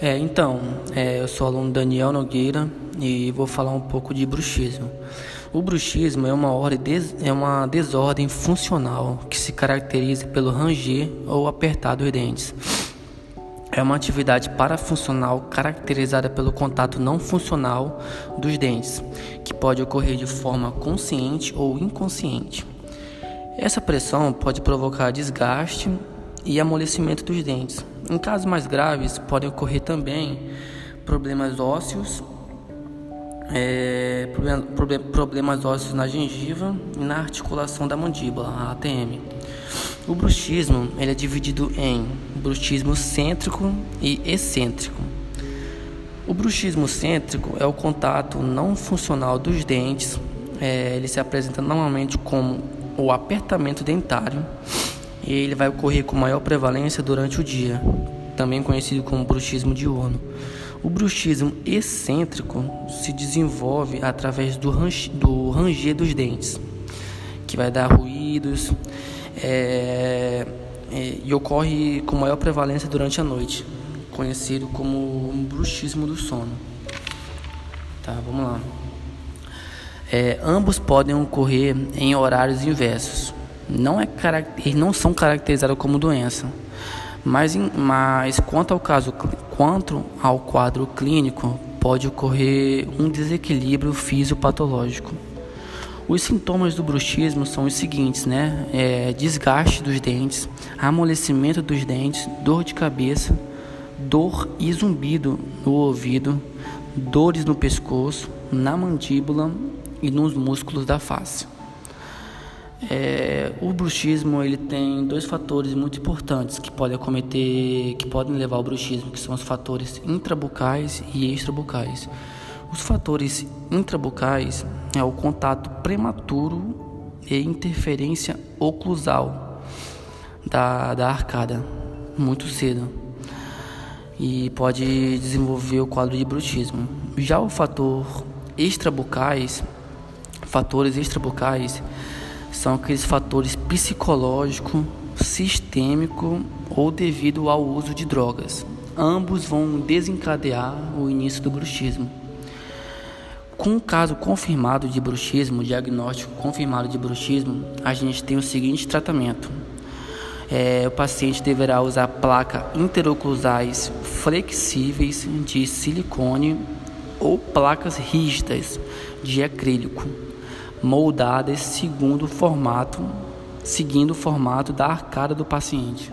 É, então, é, eu sou aluno Daniel Nogueira e vou falar um pouco de bruxismo. O bruxismo é uma, ordem des, é uma desordem funcional que se caracteriza pelo ranger ou apertar dos dentes. É uma atividade parafuncional caracterizada pelo contato não funcional dos dentes, que pode ocorrer de forma consciente ou inconsciente. Essa pressão pode provocar desgaste e amolecimento dos dentes. Em casos mais graves, podem ocorrer também problemas ósseos, é, problemas ósseos na gengiva e na articulação da mandíbula, a ATM. O bruxismo ele é dividido em bruxismo cêntrico e excêntrico. O bruxismo cêntrico é o contato não funcional dos dentes. É, ele se apresenta normalmente como o apertamento dentário e ele vai ocorrer com maior prevalência durante o dia, também conhecido como bruxismo diurno. O bruxismo excêntrico se desenvolve através do, ranger, do ranger dos dentes, que vai dar ruídos é, é, e ocorre com maior prevalência durante a noite, conhecido como bruxismo do sono. Tá, vamos lá. É, ambos podem ocorrer em horários inversos não, é, eles não são caracterizados como doença. Mas, mas quanto ao caso, quanto ao quadro clínico, pode ocorrer um desequilíbrio fisiopatológico. Os sintomas do bruxismo são os seguintes, né? É, desgaste dos dentes, amolecimento dos dentes, dor de cabeça, dor e zumbido no ouvido, dores no pescoço, na mandíbula e nos músculos da face. É, o bruxismo ele tem dois fatores muito importantes que podem acometer, que podem levar ao bruxismo, que são os fatores intrabucais e extrabucais. Os fatores intrabucais é o contato prematuro e interferência oclusal da, da arcada muito cedo e pode desenvolver o quadro de bruxismo. Já o fator extrabucais, fatores extrabucais são aqueles fatores psicológico, sistêmico ou devido ao uso de drogas. Ambos vão desencadear o início do bruxismo. Com um caso confirmado de bruxismo, diagnóstico confirmado de bruxismo, a gente tem o seguinte tratamento. É, o paciente deverá usar placa interoclusais flexíveis de silicone ou placas rígidas de acrílico moldadas segundo o formato, seguindo o formato da arcada do paciente.